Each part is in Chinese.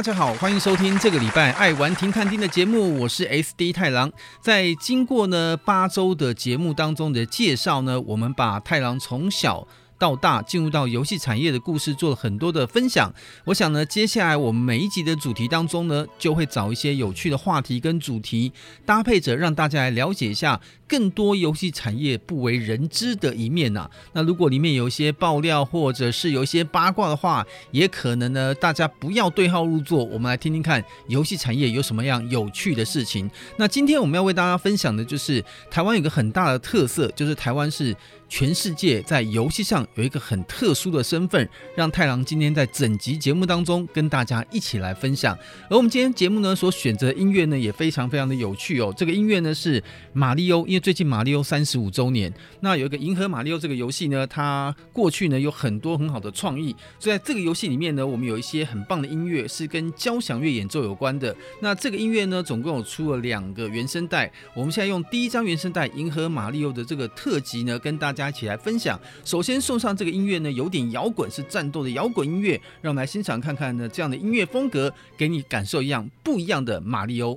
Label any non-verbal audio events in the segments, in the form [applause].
大家好，欢迎收听这个礼拜爱玩停看听的节目，我是 SD 太郎。在经过呢八周的节目当中的介绍呢，我们把太郎从小到大进入到游戏产业的故事做了很多的分享，我想呢，接下来我们每一集的主题当中呢，就会找一些有趣的话题跟主题搭配着，让大家来了解一下更多游戏产业不为人知的一面呐、那如果里面有一些爆料或者是有一些八卦的话，也可能呢，大家不要对号入座，我们来听听看游戏产业有什么样有趣的事情。那今天我们要为大家分享的就是台湾有个很大的特色，就是台湾是。全世界在游戏上有一个很特殊的身份，让太郎今天在整集节目当中跟大家一起来分享。而我们今天节目呢所选择的音乐呢也非常非常的有趣哦。这个音乐呢是马里欧，因为最近马里欧三十五周年，那有一个银河马里欧这个游戏呢，它过去呢有很多很好的创意，所以在这个游戏里面呢，我们有一些很棒的音乐是跟交响乐演奏有关的。那这个音乐呢，总共有出了两个原声带，我们现在用第一张原声带《银河马里欧》的这个特辑呢，跟大家。一起来分享。首先送上这个音乐呢，有点摇滚，是战斗的摇滚音乐。让我们来欣赏看看呢，这样的音乐风格，给你感受一样不一样的马里欧。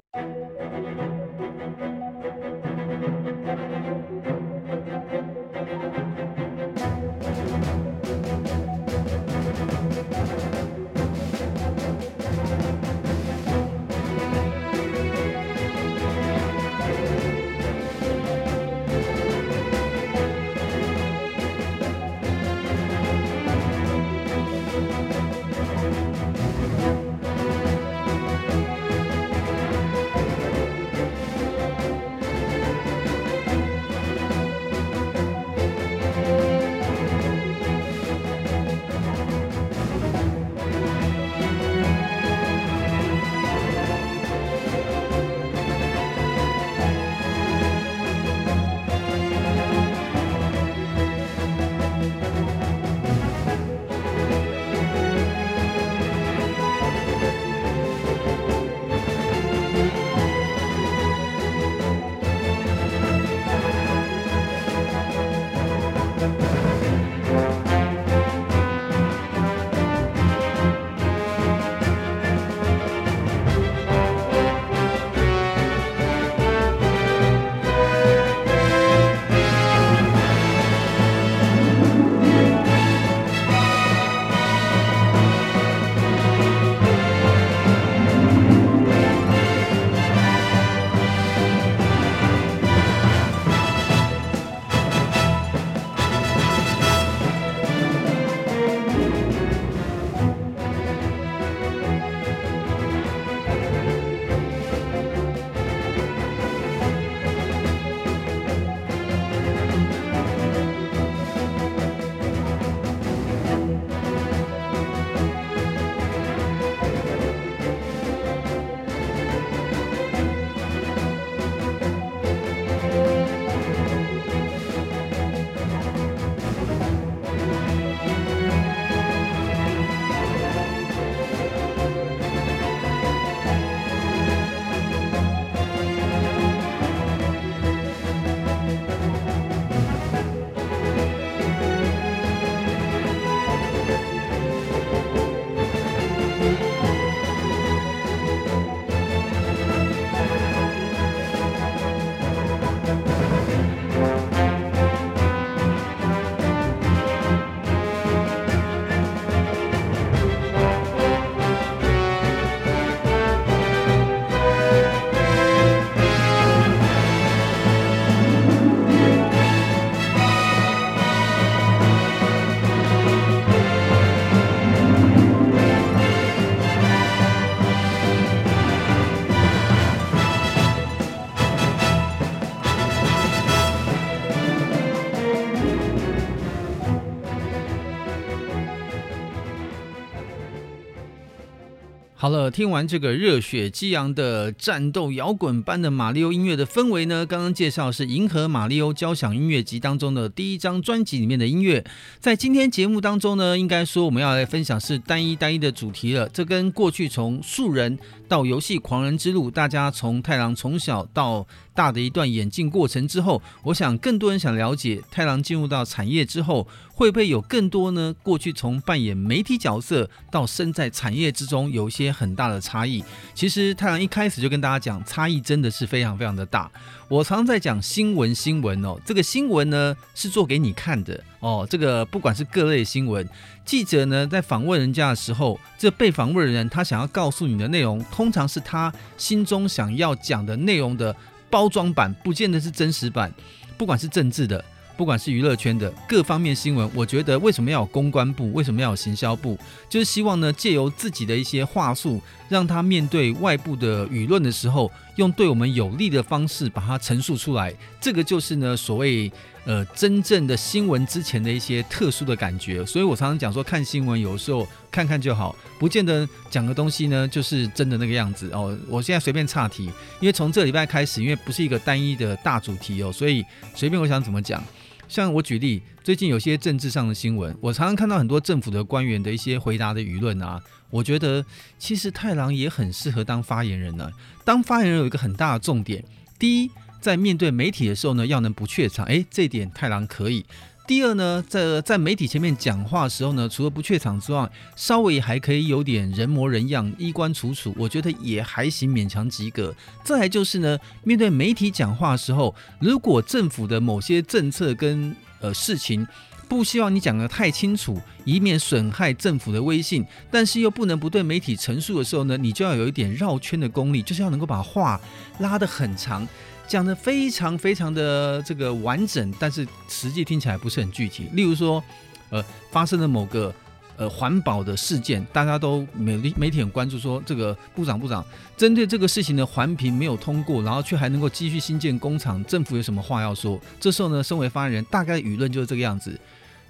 好了，听完这个热血激昂的战斗摇滚般的马里奥音乐的氛围呢，刚刚介绍是《银河马里奥交响音乐集》当中的第一张专辑里面的音乐。在今天节目当中呢，应该说我们要来分享是单一单一的主题了。这跟过去从素人到游戏狂人之路，大家从太郎从小到大的一段演进过程之后，我想更多人想了解太郎进入到产业之后，会不会有更多呢？过去从扮演媒体角色到身在产业之中，有一些很大的差异。其实太郎一开始就跟大家讲，差异真的是非常非常的大。我常常在讲新闻，新闻哦，这个新闻呢是做给你看的哦。这个不管是各类新闻，记者呢在访问人家的时候，这被访问的人他想要告诉你的内容，通常是他心中想要讲的内容的包装版，不见得是真实版。不管是政治的。不管是娱乐圈的各方面新闻，我觉得为什么要有公关部，为什么要有行销部，就是希望呢，借由自己的一些话术，让他面对外部的舆论的时候，用对我们有利的方式把它陈述出来。这个就是呢，所谓呃真正的新闻之前的一些特殊的感觉。所以我常常讲说，看新闻有时候看看就好，不见得讲的东西呢就是真的那个样子哦。我现在随便岔题，因为从这礼拜开始，因为不是一个单一的大主题哦，所以随便我想怎么讲。像我举例，最近有些政治上的新闻，我常常看到很多政府的官员的一些回答的舆论啊，我觉得其实太郎也很适合当发言人呢、当发言人有一个很大的重点，第一，在面对媒体的时候呢，要能不怯场，诶，这点太郎可以。第二呢，在在媒体前面讲话的时候呢，除了不怯场之外，稍微还可以有点人模人样、衣冠楚楚，我觉得也还行，勉强及格。再来就是呢，面对媒体讲话的时候，如果政府的某些政策跟呃事情不希望你讲得太清楚，以免损害政府的威信，但是又不能不对媒体陈述的时候呢，你就要有一点绕圈的功力，就是要能够把话拉得很长。讲的非常非常的这个完整，但是实际听起来不是很具体。例如说，呃，发生了某个呃环保的事件，大家都媒媒体很关注，说这个部长部长针对这个事情的环评没有通过，然后却还能够继续新建工厂，政府有什么话要说？这时候呢，身为发言人，大概舆论就是这个样子。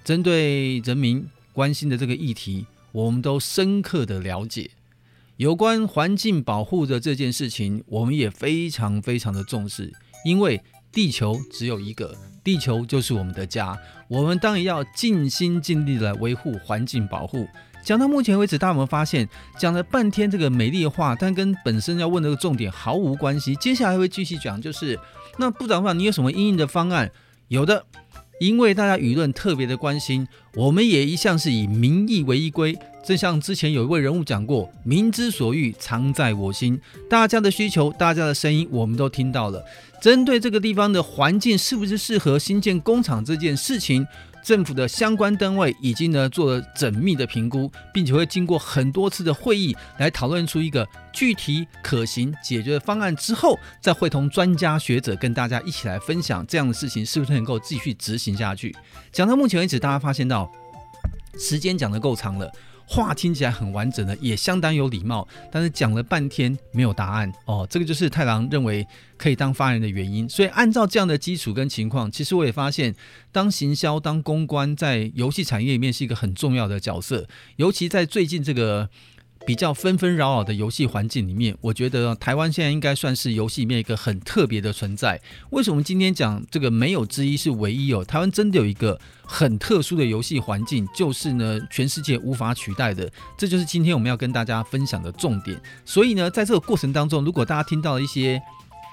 针对人民关心的这个议题，我们都深刻的了解。有关环境保护的这件事情，我们也非常非常的重视，因为地球只有一个，地球就是我们的家，我们当然要尽心尽力来维护环境保护。讲到目前为止，大家有没有发现，讲了半天这个美丽的话，但跟本身要问这个重点毫无关系。接下来会继续讲，就是那部长长，你有什么因应的方案？有的。因为大家舆论特别的关心，我们也一向是以民意为依归。正像之前有一位人物讲过：“民之所欲，常在我心。”大家的需求，大家的声音，我们都听到了。针对这个地方的环境是不是适合新建工厂这件事情，政府的相关单位已经呢做了缜密的评估，并且会经过很多次的会议来讨论出一个具体可行解决的方案之后，再会同专家学者跟大家一起来分享这样的事情是不是能够继续执行下去。讲到目前为止，大家发现到时间讲的够长了。话听起来很完整的，也相当有礼貌，但是讲了半天没有答案哦。这个就是太郎认为可以当发言人的原因。所以按照这样的基础跟情况，其实我也发现，当行销、当公关在游戏产业里面是一个很重要的角色，尤其在最近这个。比较纷纷扰扰的游戏环境里面，我觉得台湾现在应该算是游戏里面一个很特别的存在。为什么今天讲这个没有之一是唯一哦？台湾真的有一个很特殊的游戏环境，就是呢全世界无法取代的。这就是今天我们要跟大家分享的重点。所以呢，在这个过程当中，如果大家听到了一些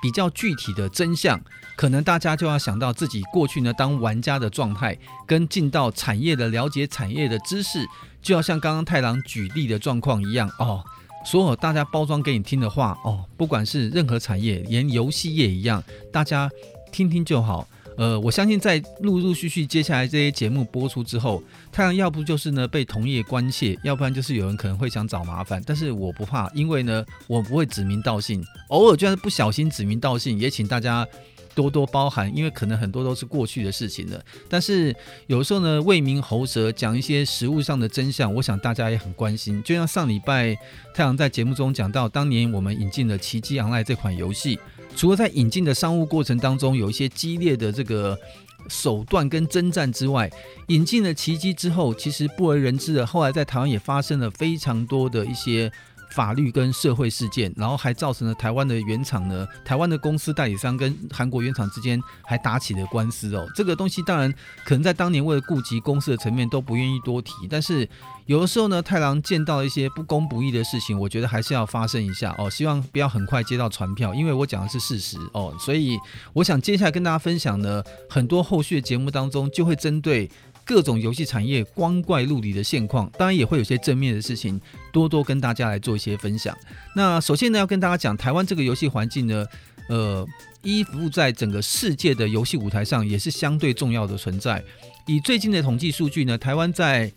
比较具体的真相，可能大家就要想到自己过去呢当玩家的状态，跟进到产业的了解产业的知识。就要像刚刚太郎举例的状况一样哦，所有大家包装给你听的话哦，不管是任何产业，连游戏业一样，大家听听就好。呃，我相信在陆陆续续接下来这些节目播出之后，太郎要不就是呢被同业关切，要不然就是有人可能会想找麻烦，但是我不怕，因为呢我不会指名道姓，偶尔就算是不小心指名道姓，也请大家。多多包涵，因为可能很多都是过去的事情了。但是有时候呢，为民喉舌，讲一些实物上的真相，我想大家也很关心。就像上礼拜太阳在节目中讲到，当年我们引进了《奇迹 Online》这款游戏，除了在引进的商务过程当中有一些激烈的这个手段跟征战之外，引进了奇迹之后，其实不为人知的，后来在台湾也发生了非常多的一些。法律跟社会事件，然后还造成了台湾的原厂呢，台湾的公司代理商跟韩国原厂之间还打起了官司哦。这个东西当然可能在当年为了顾及公司的层面都不愿意多提，但是有的时候呢，太郎见到一些不公不义的事情，我觉得还是要发声一下哦。希望不要很快接到传票，因为我讲的是事实哦。所以我想接下来跟大家分享呢，很多后续的节目当中就会针对。各种游戏产业光怪陆离的现况，当然也会有些正面的事情，多多跟大家来做一些分享。那首先呢，要跟大家讲，台湾这个游戏环境呢，呃，依附在整个世界的游戏舞台上，也是相对重要的存在。以最近的统计数据呢，台湾在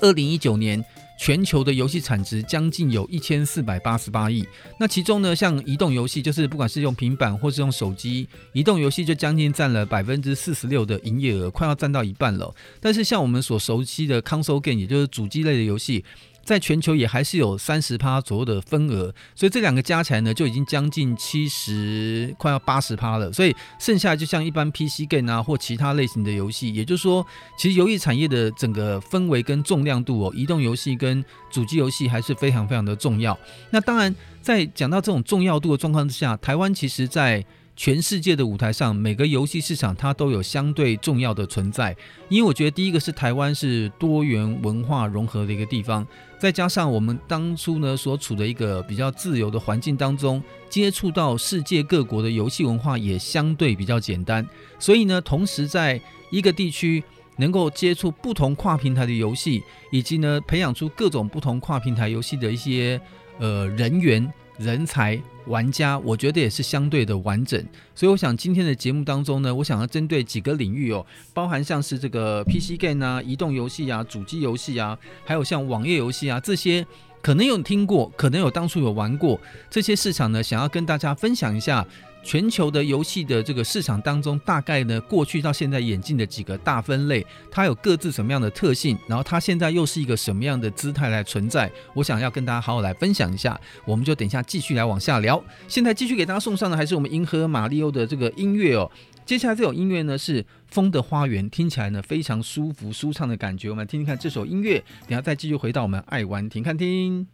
二零一九年。全球的游戏产值将近有一千四百八十八亿，那其中呢，像移动游戏，就是不管是用平板或是用手机，移动游戏就将近占了百分之四十六的营业额，快要占到一半了。但是像我们所熟悉的 console game，也就是主机类的游戏。在全球也还是有三十趴左右的份额，所以这两个加起来呢，就已经将近七十，快要八十趴了。所以剩下就像一般 PC game 啊或其他类型的游戏，也就是说，其实游戏产业的整个氛围跟重量度哦，移动游戏跟主机游戏还是非常非常的重要。那当然，在讲到这种重要度的状况之下，台湾其实在全世界的舞台上，每个游戏市场它都有相对重要的存在。因为我觉得第一个是台湾是多元文化融合的一个地方，再加上我们当初呢所处的一个比较自由的环境当中，接触到世界各国的游戏文化也相对比较简单。所以呢，同时在一个地区能够接触不同跨平台的游戏，以及呢培养出各种不同跨平台游戏的一些呃人员。人才玩家，我觉得也是相对的完整，所以我想今天的节目当中呢，我想要针对几个领域哦，包含像是这个 PC game 啊、移动游戏啊、主机游戏啊，还有像网页游戏啊这些，可能有听过，可能有当初有玩过这些市场呢，想要跟大家分享一下。全球的游戏的这个市场当中，大概呢过去到现在演进的几个大分类，它有各自什么样的特性，然后它现在又是一个什么样的姿态来存在？我想要跟大家好好来分享一下，我们就等一下继续来往下聊。现在继续给大家送上的还是我们银河马里欧的这个音乐哦。接下来这首音乐呢是《风的花园》，听起来呢非常舒服舒畅的感觉。我们听听看这首音乐，等下再继续回到我们爱玩停看听。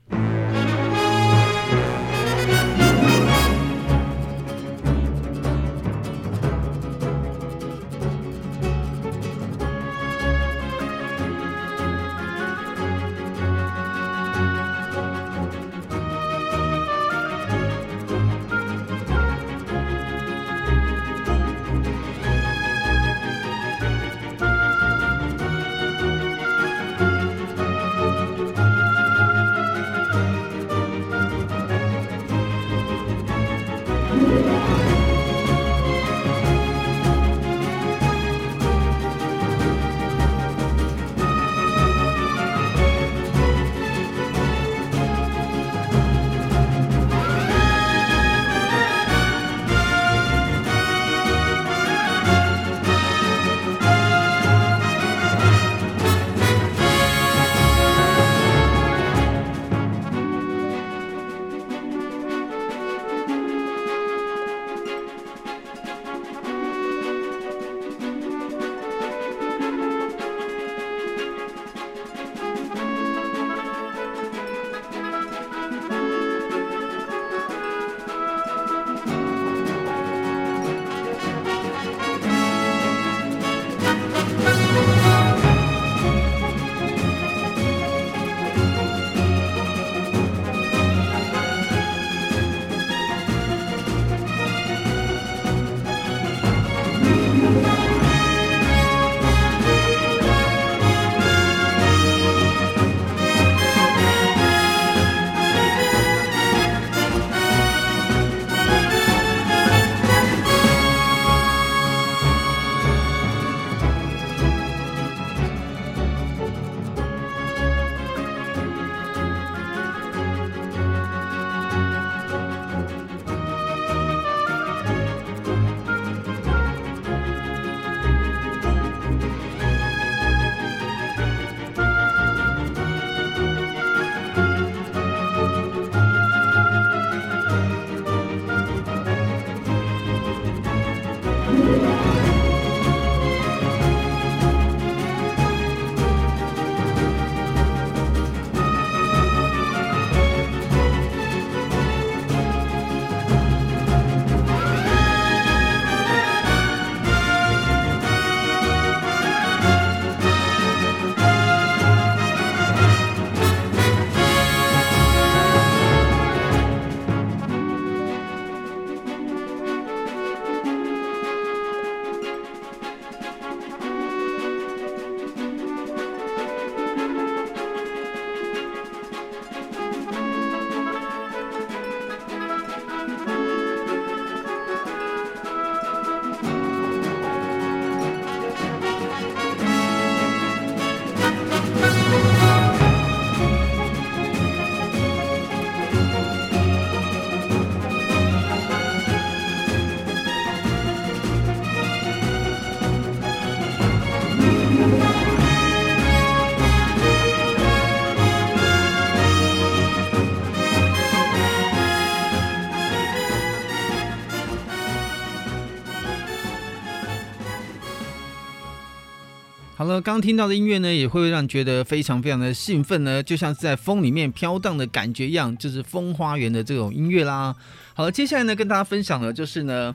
好了，刚听到的音乐呢，也会让你觉得非常非常的兴奋呢，就像是在风里面飘荡的感觉一样，就是风花园的这种音乐啦。好了，接下来呢，跟大家分享的就是呢，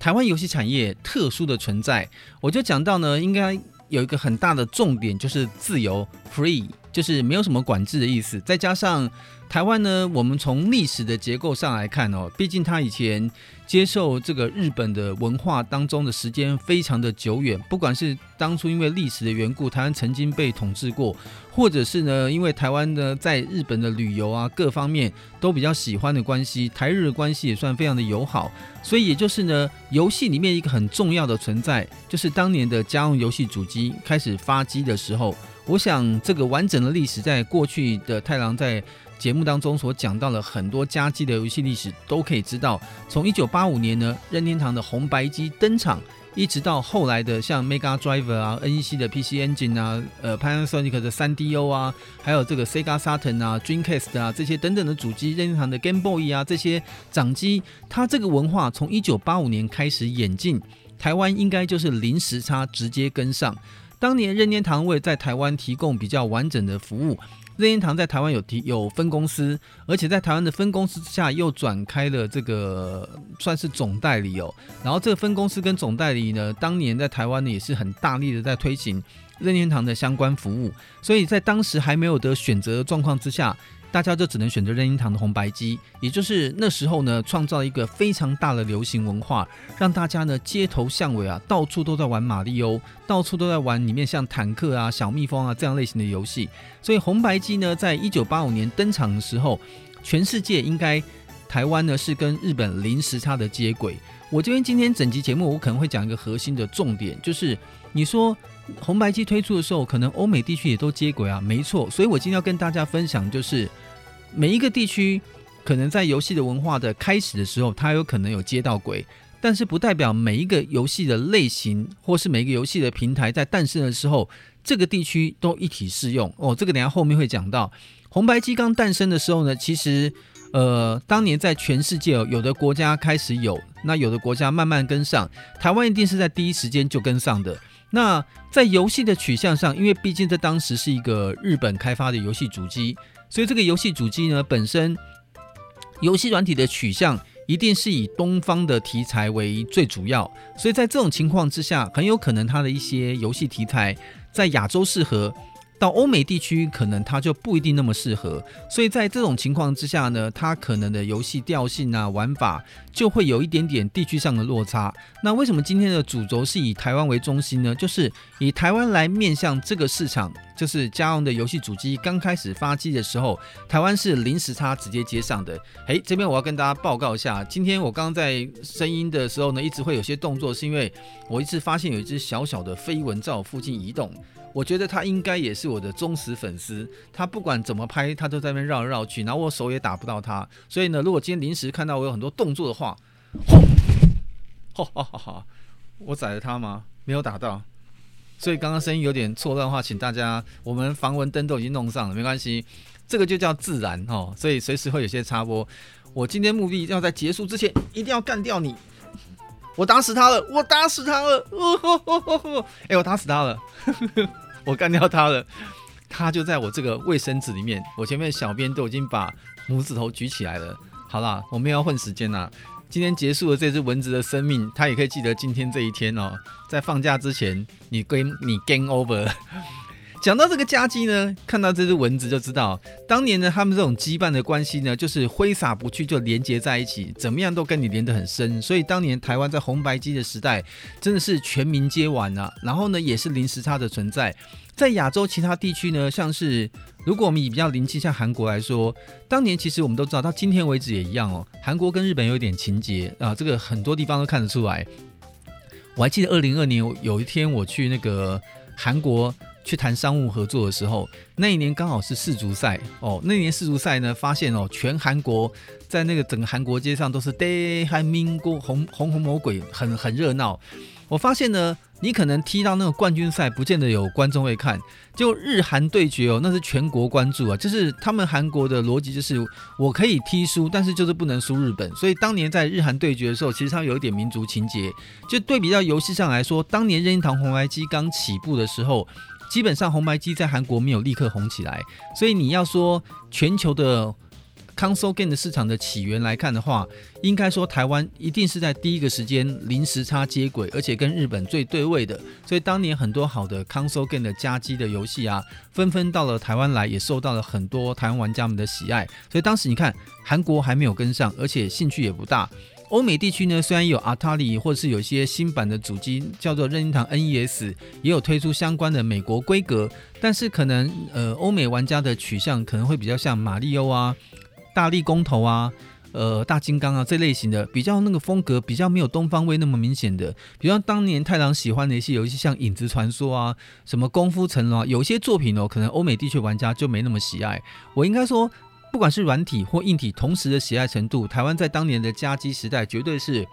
台湾游戏产业特殊的存在，我就讲到呢，应该有一个很大的重点，就是自由 （free），就是没有什么管制的意思，再加上。台湾呢，我们从历史的结构上来看哦，毕竟它以前接受这个日本的文化当中的时间非常的久远，不管是当初因为历史的缘故，台湾曾经被统治过，或者是呢，因为台湾呢在日本的旅游啊各方面都比较喜欢的关系，台日的关系也算非常的友好，所以也就是呢，游戏里面一个很重要的存在，就是当年的家用游戏主机开始发机的时候，我想这个完整的历史在过去的太郎在。节目当中所讲到了很多家机的游戏历史，都可以知道，从一九八五年呢，任天堂的红白机登场，一直到后来的像 Mega Drive 啊、NEC 的 PC Engine 啊、呃 Panasonic 的 3DO 啊，还有这个 Sega Saturn 啊、Dreamcast 啊这些等等的主机，任天堂的 Game Boy 啊这些掌机，它这个文化从一九八五年开始演进，台湾应该就是零时差直接跟上。当年任天堂为在台湾提供比较完整的服务。任天堂在台湾有提有分公司，而且在台湾的分公司之下又转开了这个算是总代理哦。然后这个分公司跟总代理呢，当年在台湾呢也是很大力的在推行任天堂的相关服务，所以在当时还没有得选择的状况之下。大家就只能选择任天堂的红白机，也就是那时候呢，创造一个非常大的流行文化，让大家呢街头巷尾啊，到处都在玩马里欧，到处都在玩里面像坦克啊、小蜜蜂啊这样类型的游戏。所以红白机呢，在一九八五年登场的时候，全世界应该台湾呢是跟日本零时差的接轨。我这边今天整集节目，我可能会讲一个核心的重点，就是你说红白机推出的时候，可能欧美地区也都接轨啊，没错。所以我今天要跟大家分享，就是。每一个地区可能在游戏的文化的开始的时候，它有可能有接到轨，但是不代表每一个游戏的类型或是每一个游戏的平台在诞生的时候，这个地区都一体适用哦。这个等下后面会讲到。红白机刚诞生的时候呢，其实呃，当年在全世界有的国家开始有，那有的国家慢慢跟上，台湾一定是在第一时间就跟上的。那在游戏的取向上，因为毕竟在当时是一个日本开发的游戏主机。所以这个游戏主机呢，本身游戏软体的取向一定是以东方的题材为最主要，所以在这种情况之下，很有可能它的一些游戏题材在亚洲适合。到欧美地区，可能它就不一定那么适合，所以在这种情况之下呢，它可能的游戏调性啊、玩法就会有一点点地区上的落差。那为什么今天的主轴是以台湾为中心呢？就是以台湾来面向这个市场，就是家用的游戏主机刚开始发机的时候，台湾是零时差直接接上的。诶，这边我要跟大家报告一下，今天我刚刚在声音的时候呢，一直会有些动作，是因为我一直发现有一只小小的飞蚊在我附近移动。我觉得他应该也是我的忠实粉丝，他不管怎么拍，他都在那边绕来绕去，然后我手也打不到他。所以呢，如果今天临时看到我有很多动作的话，吼，哈哈哈，我宰了他吗？没有打到，所以刚刚声音有点错乱的话，请大家，我们防蚊灯都已经弄上了，没关系，这个就叫自然哦，所以随时会有些插播。我今天目的要在结束之前一定要干掉你，我打死他了，我打死他了，哦吼吼吼吼，哎、我打死他了。我干掉他了，他就在我这个卫生纸里面。我前面小编都已经把拇指头举起来了。好啦，我们要混时间啦。今天结束了这只蚊子的生命，它也可以记得今天这一天哦。在放假之前，你 gain，你 game over。讲到这个家鸡呢，看到这只蚊子就知道，当年呢他们这种羁绊的关系呢，就是挥洒不去就连接在一起，怎么样都跟你连得很深。所以当年台湾在红白机的时代，真的是全民皆玩啊。然后呢，也是零时差的存在。在亚洲其他地区呢，像是如果我们以比较邻近像韩国来说，当年其实我们都知道，到今天为止也一样哦。韩国跟日本有点情结啊，这个很多地方都看得出来。我还记得二零二年有一天我去那个韩国。去谈商务合作的时候，那一年刚好是世足赛哦。那一年世足赛呢，发现哦，全韩国在那个整个韩国街上都是 Day 韩民国红红红魔鬼，很很热闹。我发现呢。你可能踢到那个冠军赛，不见得有观众会看。就日韩对决哦，那是全国关注啊。就是他们韩国的逻辑就是，我可以踢输，但是就是不能输日本。所以当年在日韩对决的时候，其实他有一点民族情结。就对比到游戏上来说，当年任天堂红白机刚起步的时候，基本上红白机在韩国没有立刻红起来，所以你要说全球的。Console Game 的市场的起源来看的话，应该说台湾一定是在第一个时间零时差接轨，而且跟日本最对位的。所以当年很多好的 Console Game 的加机的游戏啊，纷纷到了台湾来，也受到了很多台湾玩家们的喜爱。所以当时你看，韩国还没有跟上，而且兴趣也不大。欧美地区呢，虽然有 Atari 或是有一些新版的主机叫做任天堂 NES，也有推出相关的美国规格，但是可能呃欧美玩家的取向可能会比较像马里欧啊。[laughs] 大力公头啊，呃，大金刚啊，这类型的比较那个风格比较没有东方味那么明显的，比方当年太郎喜欢的一些游戏，像影子传说啊，什么功夫成龙啊，有些作品哦，可能欧美地区玩家就没那么喜爱。我应该说，不管是软体或硬体同时的喜爱程度，台湾在当年的家机时代绝对是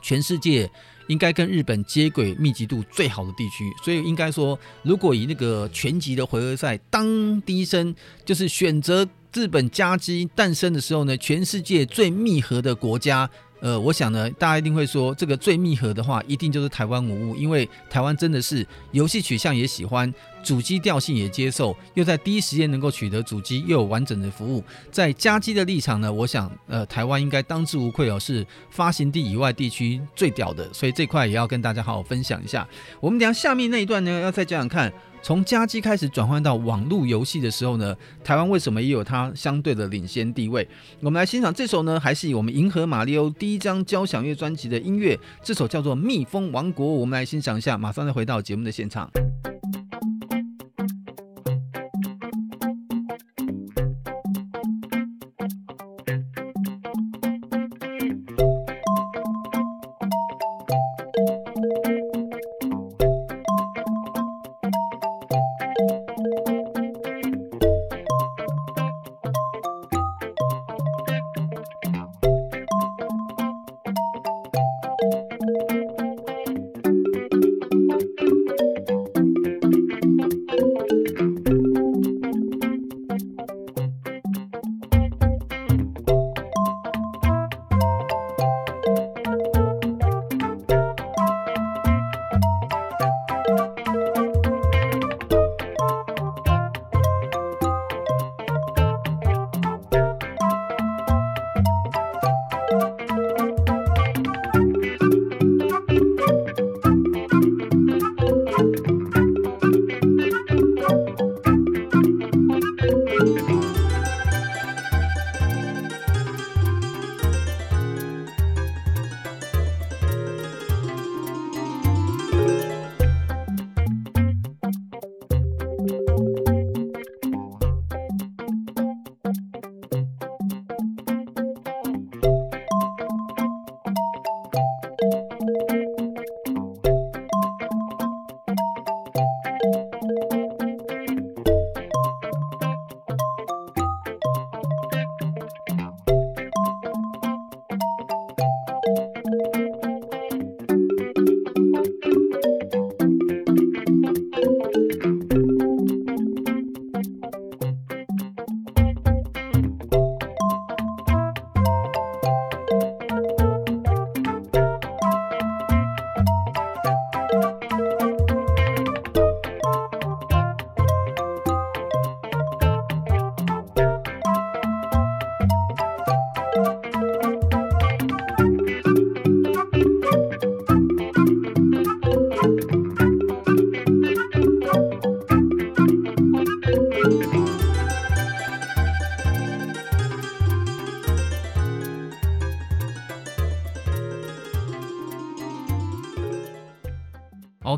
全世界应该跟日本接轨密集度最好的地区。所以应该说，如果以那个全集的回合赛，当第一声就是选择。日本家机诞生的时候呢，全世界最密合的国家，呃，我想呢，大家一定会说，这个最密合的话，一定就是台湾无误，因为台湾真的是游戏取向也喜欢，主机调性也接受，又在第一时间能够取得主机，又有完整的服务，在加机的立场呢，我想，呃，台湾应该当之无愧哦，是发行地以外地区最屌的，所以这块也要跟大家好好分享一下。我们等下下面那一段呢，要再讲讲看。从家机开始转换到网络游戏的时候呢，台湾为什么也有它相对的领先地位？我们来欣赏这首呢，还是以我们银河马里奥第一张交响乐专辑的音乐，这首叫做《蜜蜂王国》。我们来欣赏一下，马上再回到节目的现场。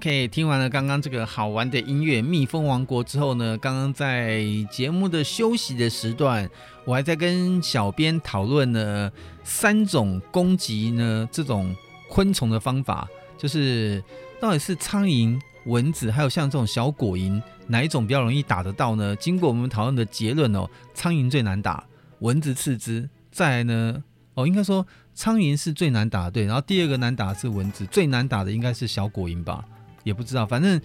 OK，听完了刚刚这个好玩的音乐《蜜蜂王国》之后呢，刚刚在节目的休息的时段，我还在跟小编讨论呢三种攻击呢这种昆虫的方法，就是到底是苍蝇、蚊子，还有像这种小果蝇，哪一种比较容易打得到呢？经过我们讨论的结论哦，苍蝇最难打，蚊子次之，再来呢，哦，应该说苍蝇是最难打的，对，然后第二个难打的是蚊子，最难打的应该是小果蝇吧。也不知道，反正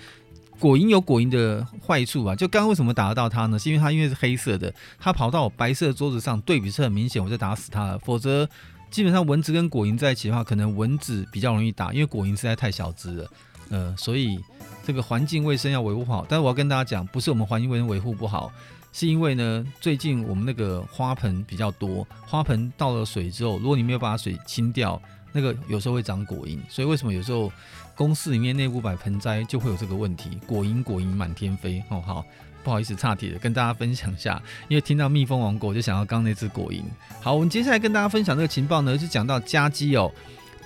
果蝇有果蝇的坏处吧。就刚刚为什么打得到它呢？是因为它因为是黑色的，它跑到我白色的桌子上，对比是很明显，我就打死它了。否则基本上蚊子跟果蝇在一起的话，可能蚊子比较容易打，因为果蝇实在太小只了。呃，所以这个环境卫生要维护好。但是我要跟大家讲，不是我们环境卫生维护不好，是因为呢，最近我们那个花盆比较多，花盆倒了水之后，如果你没有把水清掉，那个有时候会长果蝇。所以为什么有时候公司里面内部摆盆栽就会有这个问题，果蝇果蝇满天飞。哦，好。不好意思，岔题了，跟大家分享一下，因为听到蜜蜂王国，就想到刚刚那只果蝇。好，我们接下来跟大家分享这个情报呢，是讲到家机哦，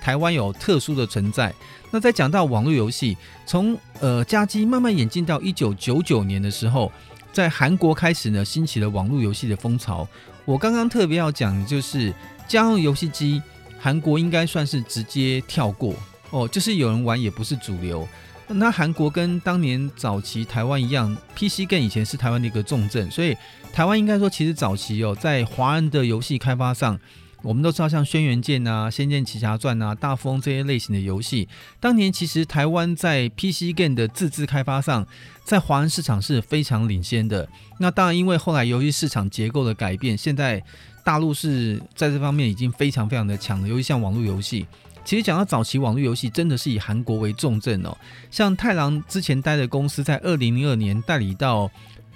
台湾有特殊的存在。那在讲到网络游戏，从呃家机慢慢演进到一九九九年的时候，在韩国开始呢，兴起了网络游戏的风潮。我刚刚特别要讲的就是家用游戏机，韩国应该算是直接跳过哦，就是有人玩也不是主流。那韩国跟当年早期台湾一样，PC Game 以前是台湾的一个重镇，所以台湾应该说其实早期哦，在华人的游戏开发上，我们都知道像《轩辕剑》啊、《仙剑奇侠传》啊、《大富翁》这些类型的游戏，当年其实台湾在 PC Game 的自制开发上，在华人市场是非常领先的。那当然，因为后来游戏市场结构的改变，现在大陆是在这方面已经非常非常的强了，尤其像网络游戏。其实讲到早期网络游戏，真的是以韩国为重镇哦。像太郎之前待的公司，在二零零二年代理到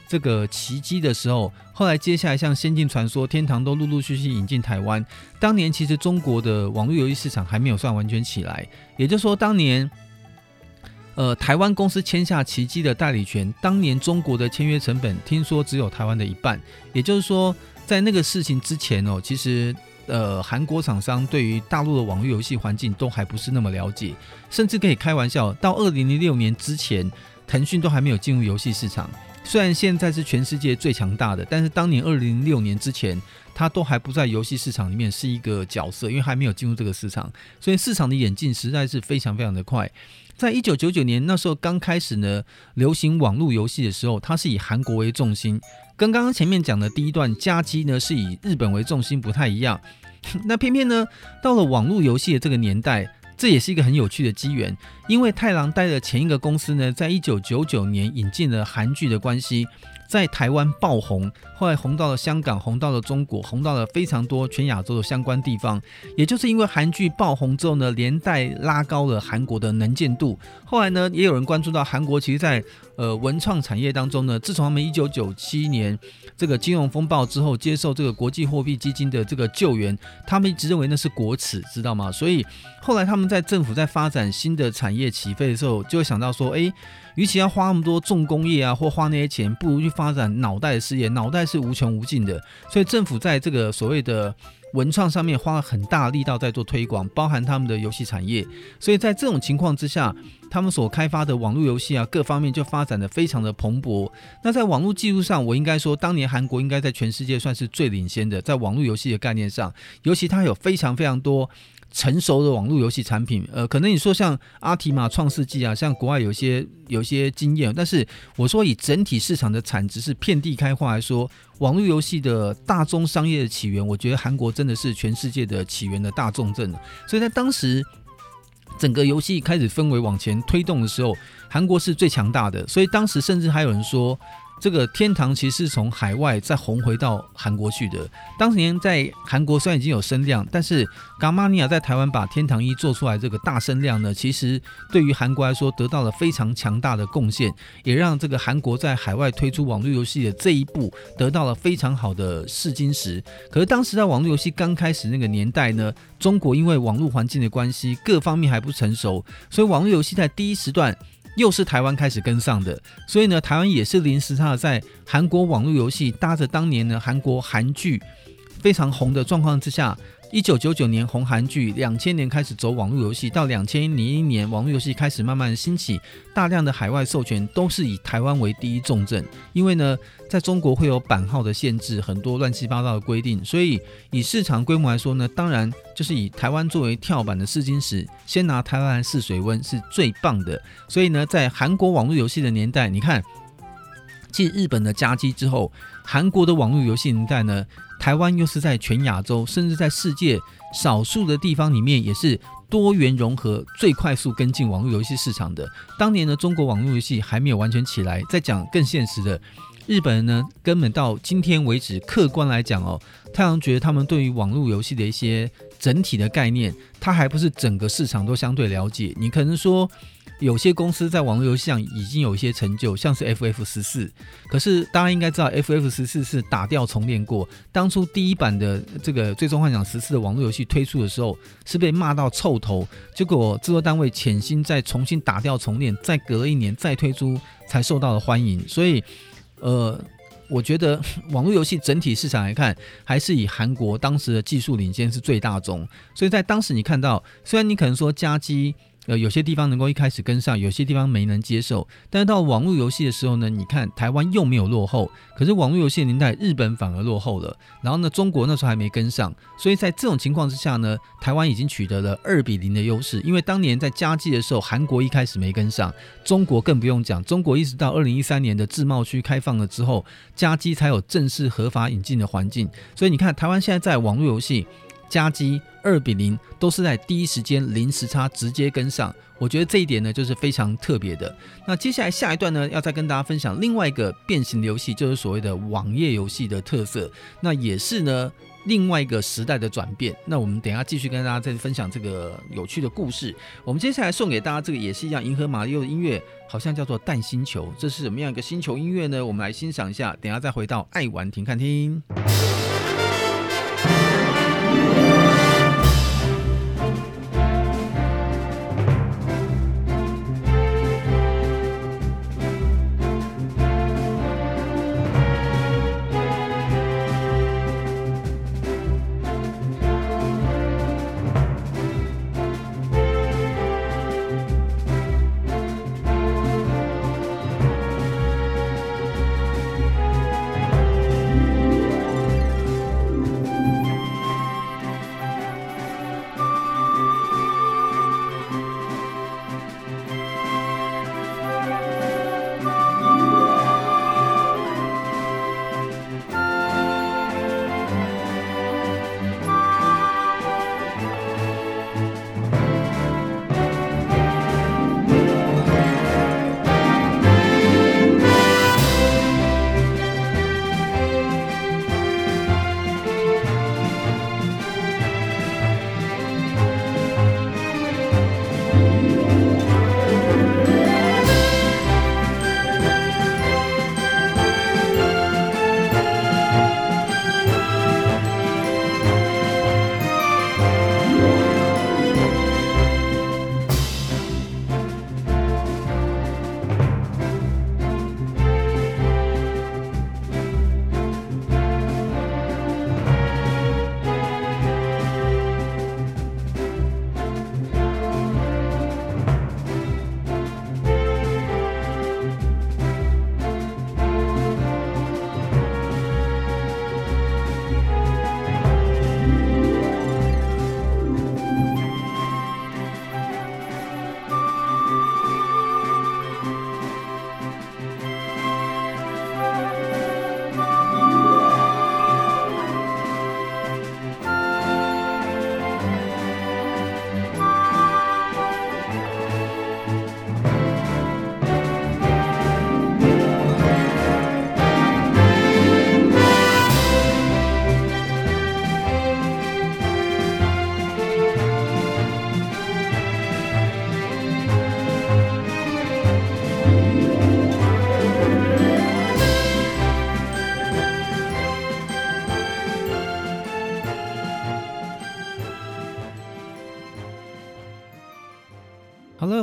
这个奇迹的时候，后来接下来像《仙境传说》、《天堂》都陆陆续续引进台湾。当年其实中国的网络游戏市场还没有算完全起来，也就是说，当年呃台湾公司签下奇迹的代理权，当年中国的签约成本听说只有台湾的一半。也就是说，在那个事情之前哦，其实。呃，韩国厂商对于大陆的网络游戏环境都还不是那么了解，甚至可以开玩笑，到二零零六年之前，腾讯都还没有进入游戏市场。虽然现在是全世界最强大的，但是当年二零零六年之前，它都还不在游戏市场里面是一个角色，因为还没有进入这个市场，所以市场的演进实在是非常非常的快。在一九九九年那时候刚开始呢，流行网络游戏的时候，它是以韩国为重心。跟刚刚前面讲的第一段加机呢，是以日本为重心，不太一样。[laughs] 那偏偏呢，到了网络游戏的这个年代，这也是一个很有趣的机缘，因为太郎待的前一个公司呢，在一九九九年引进了韩剧的关系。在台湾爆红，后来红到了香港，红到了中国，红到了非常多全亚洲的相关地方。也就是因为韩剧爆红之后呢，连带拉高了韩国的能见度。后来呢，也有人关注到韩国，其实在呃文创产业当中呢，自从他们一九九七年这个金融风暴之后，接受这个国际货币基金的这个救援，他们一直认为那是国耻，知道吗？所以后来他们在政府在发展新的产业起飞的时候，就会想到说，哎。与其要花那么多重工业啊，或花那些钱，不如去发展脑袋的事业。脑袋是无穷无尽的，所以政府在这个所谓的文创上面花了很大力道在做推广，包含他们的游戏产业。所以在这种情况之下，他们所开发的网络游戏啊，各方面就发展的非常的蓬勃。那在网络技术上，我应该说，当年韩国应该在全世界算是最领先的，在网络游戏的概念上，尤其它有非常非常多。成熟的网络游戏产品，呃，可能你说像阿提玛、创世纪啊，像国外有些有些经验，但是我说以整体市场的产值是遍地开花来说，网络游戏的大宗商业的起源，我觉得韩国真的是全世界的起源的大重镇。所以在当时整个游戏开始氛围往前推动的时候，韩国是最强大的。所以当时甚至还有人说。这个天堂其实是从海外再红回到韩国去的。当年在韩国虽然已经有声量，但是 Gamania 在台湾把天堂一做出来，这个大声量呢，其实对于韩国来说得到了非常强大的贡献，也让这个韩国在海外推出网络游戏的这一步得到了非常好的试金石。可是当时在网络游戏刚开始那个年代呢，中国因为网络环境的关系，各方面还不成熟，所以网络游戏在第一时段。又是台湾开始跟上的，所以呢，台湾也是临时差在韩国网络游戏搭着当年呢韩国韩剧非常红的状况之下。一九九九年红韩剧，两千年开始走网络游戏，到两千零一年网络游戏开始慢慢兴起，大量的海外授权都是以台湾为第一重镇。因为呢，在中国会有版号的限制，很多乱七八糟的规定，所以以市场规模来说呢，当然就是以台湾作为跳板的试金石，先拿台湾来试水温是最棒的。所以呢，在韩国网络游戏的年代，你看，继日本的家机之后，韩国的网络游戏年代呢？台湾又是在全亚洲，甚至在世界少数的地方里面，也是多元融合、最快速跟进网络游戏市场的。当年的，中国网络游戏还没有完全起来。再讲更现实的，日本人呢，根本到今天为止，客观来讲哦，太阳觉得他们对于网络游戏的一些整体的概念，他还不是整个市场都相对了解。你可能说。有些公司在网络游戏上已经有一些成就，像是 FF 十四。可是大家应该知道，FF 十四是打掉重练过。当初第一版的这个《最终幻想十四》的网络游戏推出的时候，是被骂到臭头。结果制作单位潜心再重新打掉重练，再隔了一年再推出，才受到了欢迎。所以，呃。我觉得 [laughs] 网络游戏整体市场来看，还是以韩国当时的技术领先是最大宗。所以在当时你看到，虽然你可能说加机。呃，有些地方能够一开始跟上，有些地方没能接受。但是到网络游戏的时候呢，你看台湾又没有落后，可是网络游戏年代，日本反而落后了。然后呢，中国那时候还没跟上，所以在这种情况之下呢，台湾已经取得了二比零的优势。因为当年在加机的时候，韩国一开始没跟上，中国更不用讲，中国一直到二零一三年的自贸区开放了之后，加机才有正式合法引进的环境。所以你看，台湾现在在网络游戏。加机二比零都是在第一时间零时差直接跟上，我觉得这一点呢就是非常特别的。那接下来下一段呢，要再跟大家分享另外一个变形的游戏，就是所谓的网页游戏的特色，那也是呢另外一个时代的转变。那我们等下继续跟大家再分享这个有趣的故事。我们接下来送给大家这个也是一样，银河马里奥的音乐，好像叫做《淡星球》，这是什么样一个星球音乐呢？我们来欣赏一下，等下再回到爱玩停看听。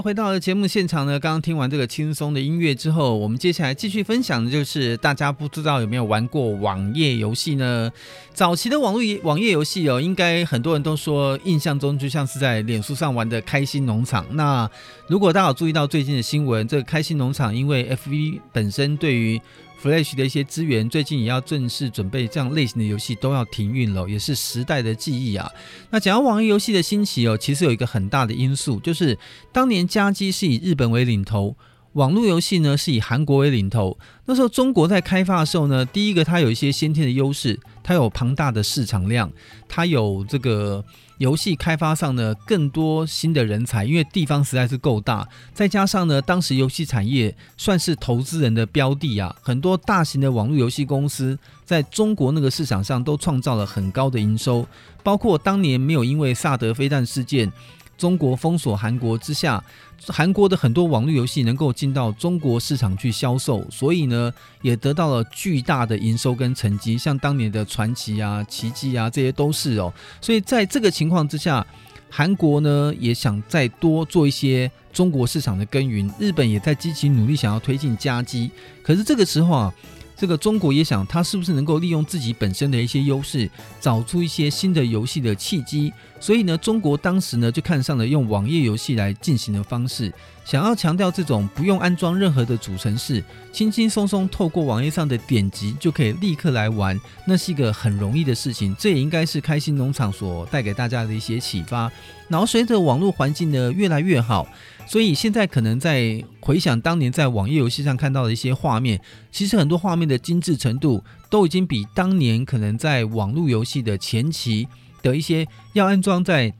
回到节目现场呢，刚刚听完这个轻松的音乐之后，我们接下来继续分享的就是大家不知道有没有玩过网页游戏呢？早期的网络网页游戏哦，应该很多人都说印象中就像是在脸书上玩的开心农场。那如果大家有注意到最近的新闻，这个开心农场因为 FV 本身对于 Flash 的一些资源，最近也要正式准备这样类型的游戏都要停运了，也是时代的记忆啊。那讲到网页游戏的兴起哦，其实有一个很大的因素，就是当年家机是以日本为领头，网络游戏呢是以韩国为领头。那时候中国在开发的时候呢，第一个它有一些先天的优势，它有庞大的市场量，它有这个。游戏开发上呢，更多新的人才，因为地方实在是够大，再加上呢，当时游戏产业算是投资人的标的啊，很多大型的网络游戏公司在中国那个市场上都创造了很高的营收，包括当年没有因为萨德飞弹事件中国封锁韩国之下，韩国的很多网络游戏能够进到中国市场去销售，所以呢，也得到了巨大的营收跟成绩，像当年的传奇啊、奇迹啊，这些都是哦。所以在这个情况之下，韩国呢也想再多做一些中国市场的耕耘，日本也在积极努力想要推进加机，可是这个时候啊。这个中国也想，它是不是能够利用自己本身的一些优势，找出一些新的游戏的契机？所以呢，中国当时呢就看上了用网页游戏来进行的方式，想要强调这种不用安装任何的主程式，轻轻松松透过网页上的点击就可以立刻来玩，那是一个很容易的事情。这也应该是开心农场所带给大家的一些启发。然后随着网络环境呢越来越好。所以现在可能在回想当年在网页游戏上看到的一些画面，其实很多画面的精致程度都已经比当年可能在网络游戏的前期的一些要安装在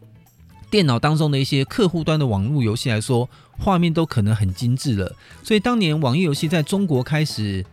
电脑当中的一些客户端的网络游戏来说，画面都可能很精致了。所以当年网页游戏在中国开始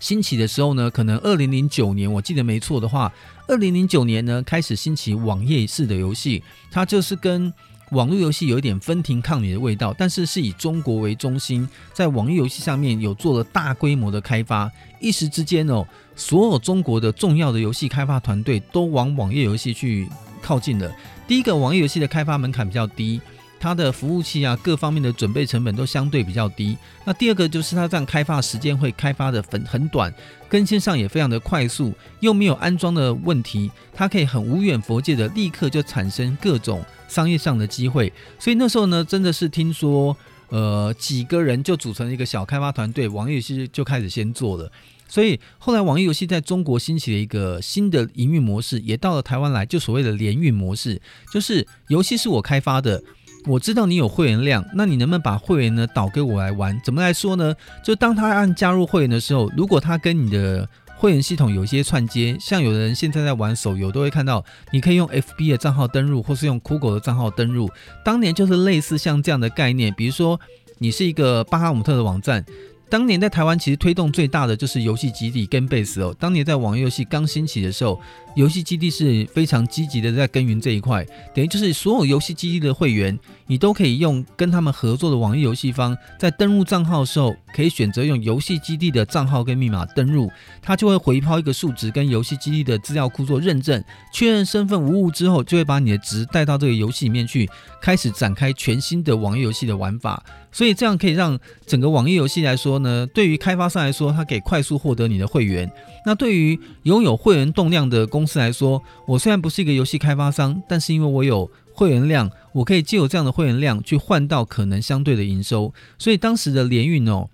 兴起的时候呢，可能二零零九年我记得没错的话，二零零九年呢开始兴起网页式的游戏，它就是跟网络游戏有一点分庭抗礼的味道，但是是以中国为中心，在网络游戏上面有做了大规模的开发，一时之间哦，所有中国的重要的游戏开发团队都往网页游戏去靠近了。第一个，网页游戏的开发门槛比较低。它的服务器啊，各方面的准备成本都相对比较低。那第二个就是它这样开发时间会开发的很很短，更新上也非常的快速，又没有安装的问题，它可以很无远佛界的立刻就产生各种商业上的机会。所以那时候呢，真的是听说，呃，几个人就组成一个小开发团队，网页游戏就开始先做了。所以后来网页游戏在中国兴起了一个新的营运模式，也到了台湾来，就所谓的联运模式，就是游戏是我开发的。我知道你有会员量，那你能不能把会员呢导给我来玩？怎么来说呢？就当他按加入会员的时候，如果他跟你的会员系统有一些串接，像有的人现在在玩手游，都会看到你可以用 FB 的账号登录，或是用酷狗的账号登录。当年就是类似像这样的概念，比如说你是一个巴哈姆特的网站。当年在台湾其实推动最大的就是游戏基地跟 Base 哦。当年在网络游戏刚兴起的时候，游戏基地是非常积极的在耕耘这一块，等于就是所有游戏基地的会员，你都可以用跟他们合作的网页游戏方，在登录账号的时候，可以选择用游戏基地的账号跟密码登入，它就会回抛一个数值跟游戏基地的资料库做认证，确认身份无误之后，就会把你的值带到这个游戏里面去，开始展开全新的网页游戏的玩法。所以这样可以让整个网页游戏来说呢，对于开发商来说，它可以快速获得你的会员。那对于拥有会员动量的公司来说，我虽然不是一个游戏开发商，但是因为我有会员量，我可以借有这样的会员量去换到可能相对的营收。所以当时的联运哦，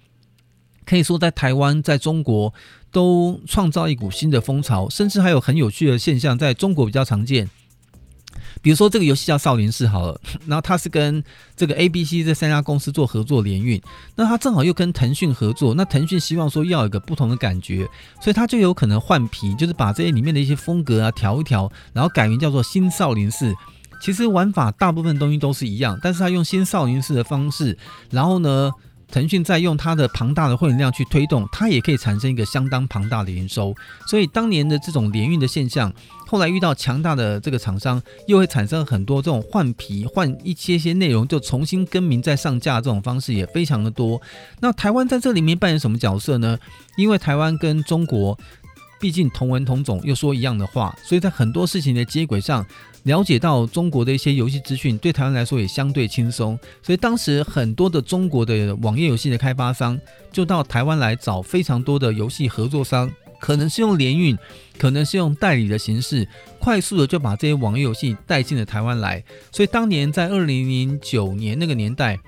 可以说在台湾、在中国都创造一股新的风潮，甚至还有很有趣的现象，在中国比较常见。比如说这个游戏叫少林寺好了，然后它是跟这个 A、B、C 这三家公司做合作联运，那它正好又跟腾讯合作，那腾讯希望说要有一个不同的感觉，所以它就有可能换皮，就是把这些里面的一些风格啊调一调，然后改名叫做新少林寺。其实玩法大部分东西都是一样，但是它用新少林寺的方式，然后呢，腾讯在用它的庞大的会员量去推动，它也可以产生一个相当庞大的营收。所以当年的这种联运的现象。后来遇到强大的这个厂商，又会产生很多这种换皮、换一些些内容就重新更名再上架这种方式也非常的多。那台湾在这里面扮演什么角色呢？因为台湾跟中国毕竟同文同种，又说一样的话，所以在很多事情的接轨上，了解到中国的一些游戏资讯，对台湾来说也相对轻松。所以当时很多的中国的网页游戏的开发商就到台湾来找非常多的游戏合作商。可能是用联运，可能是用代理的形式，快速的就把这些网页游戏带进了台湾来。所以当年在二零零九年那个年代，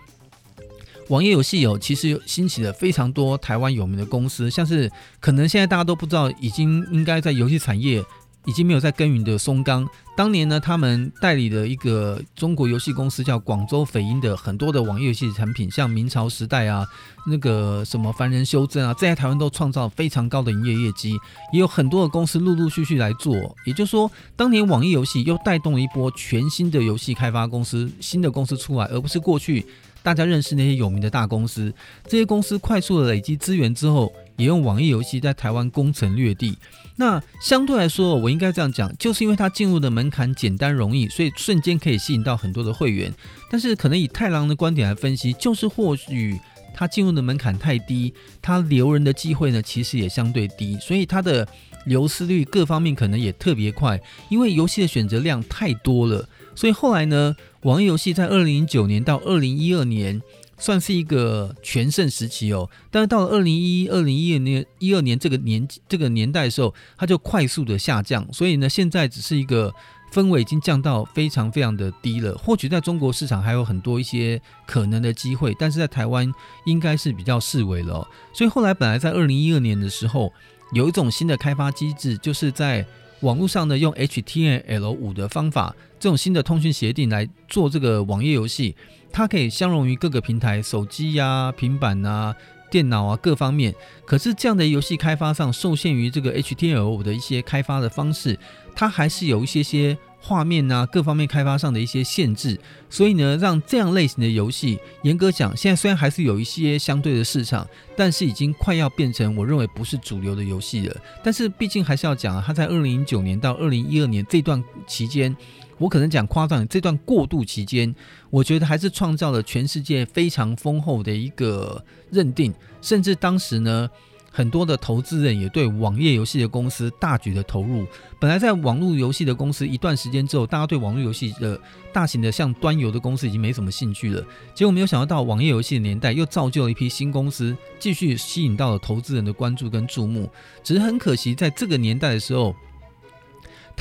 网页游戏有其实兴起了非常多台湾有名的公司，像是可能现在大家都不知道，已经应该在游戏产业。已经没有在耕耘的松冈，当年呢，他们代理的一个中国游戏公司叫广州斐音的很多的网页游戏产品，像明朝时代啊，那个什么凡人修真啊，在台湾都创造非常高的营业业绩，也有很多的公司陆陆续续来做。也就是说，当年网页游戏又带动了一波全新的游戏开发公司，新的公司出来，而不是过去大家认识那些有名的大公司。这些公司快速的累积资源之后，也用网页游戏在台湾攻城略地。那相对来说，我应该这样讲，就是因为它进入的门槛简单容易，所以瞬间可以吸引到很多的会员。但是可能以太郎的观点来分析，就是或许它进入的门槛太低，它留人的机会呢其实也相对低，所以它的流失率各方面可能也特别快，因为游戏的选择量太多了。所以后来呢，网页游戏在二零零九年到二零一二年。算是一个全盛时期哦，但是到了二零一一、二零一二年、一二年这个年这个年代的时候，它就快速的下降，所以呢，现在只是一个氛围已经降到非常非常的低了。或许在中国市场还有很多一些可能的机会，但是在台湾应该是比较式微了。所以后来本来在二零一二年的时候，有一种新的开发机制，就是在网络上呢用 HTML5 的方法，这种新的通讯协定来做这个网页游戏。它可以相容于各个平台，手机呀、平板啊、电脑啊各方面。可是这样的游戏开发上受限于这个 HTML 的一些开发的方式，它还是有一些些画面啊各方面开发上的一些限制。所以呢，让这样类型的游戏，严格讲，现在虽然还是有一些相对的市场，但是已经快要变成我认为不是主流的游戏了。但是毕竟还是要讲啊，它在二零零九年到二零一二年这段期间。我可能讲夸张，这段过渡期间，我觉得还是创造了全世界非常丰厚的一个认定，甚至当时呢，很多的投资人也对网页游戏的公司大举的投入。本来在网络游戏的公司一段时间之后，大家对网络游戏的大型的像端游的公司已经没什么兴趣了。结果没有想到，到网页游戏的年代，又造就了一批新公司，继续吸引到了投资人的关注跟注目。只是很可惜，在这个年代的时候。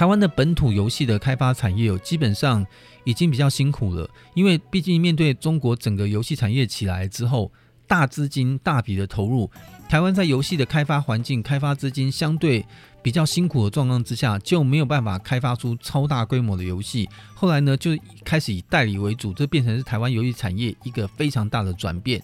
台湾的本土游戏的开发产业，基本上已经比较辛苦了，因为毕竟面对中国整个游戏产业起来之后，大资金大笔的投入，台湾在游戏的开发环境、开发资金相对比较辛苦的状况之下，就没有办法开发出超大规模的游戏。后来呢，就开始以代理为主，这变成是台湾游戏产业一个非常大的转变。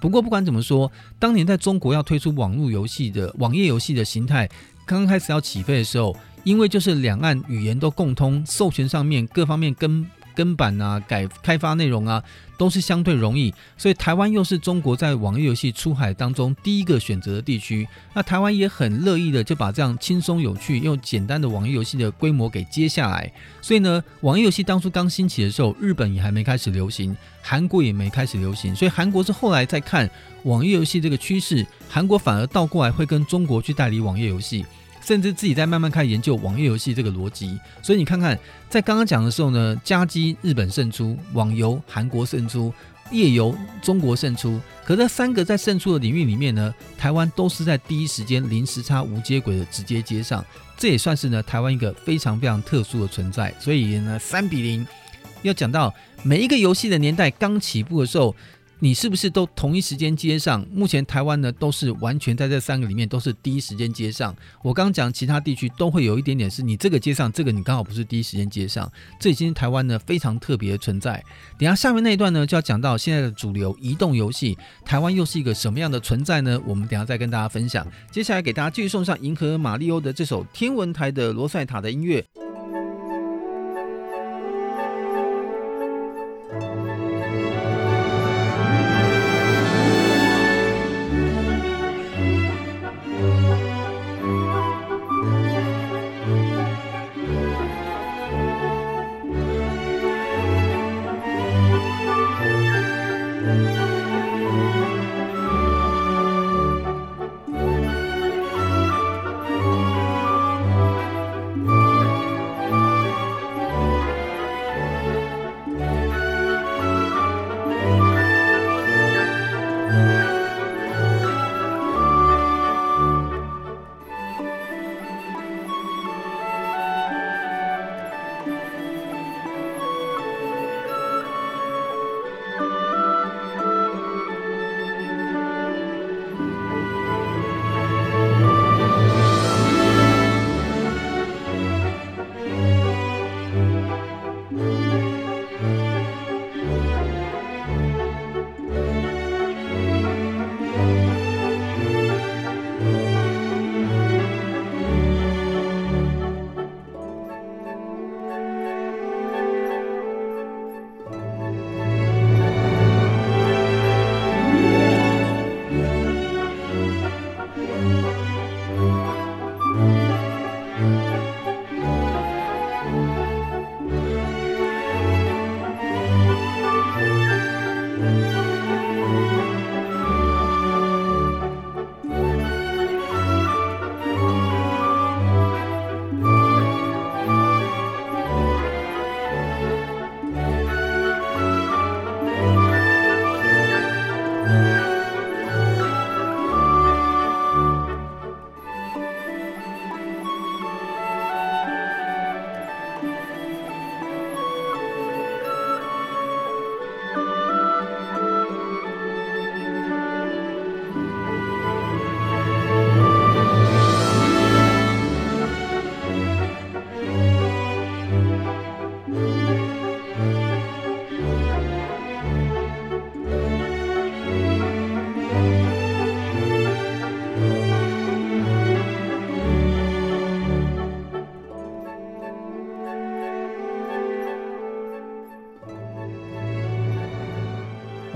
不过不管怎么说，当年在中国要推出网络游戏的网页游戏的形态，刚刚开始要起飞的时候。因为就是两岸语言都共通，授权上面各方面跟跟版啊、改开发内容啊，都是相对容易，所以台湾又是中国在网页游戏出海当中第一个选择的地区。那台湾也很乐意的就把这样轻松有趣又简单的网页游戏的规模给接下来。所以呢，网页游戏当初刚兴起的时候，日本也还没开始流行，韩国也没开始流行，所以韩国是后来再看网页游戏这个趋势，韩国反而倒过来会跟中国去代理网页游戏。甚至自己在慢慢开始研究网页游戏这个逻辑，所以你看看，在刚刚讲的时候呢，家机日本胜出，网游韩国胜出，页游中国胜出。可这三个在胜出的领域里面呢，台湾都是在第一时间零时差无接轨的直接接上，这也算是呢台湾一个非常非常特殊的存在。所以呢，三比零，要讲到每一个游戏的年代刚起步的时候。你是不是都同一时间接上？目前台湾呢都是完全在这三个里面都是第一时间接上。我刚讲其他地区都会有一点点是你这个接上，这个你刚好不是第一时间接上。这已经是台湾呢非常特别的存在。等下下面那一段呢就要讲到现在的主流移动游戏，台湾又是一个什么样的存在呢？我们等下再跟大家分享。接下来给大家继续送上《银河马里欧》的这首天文台的罗塞塔的音乐。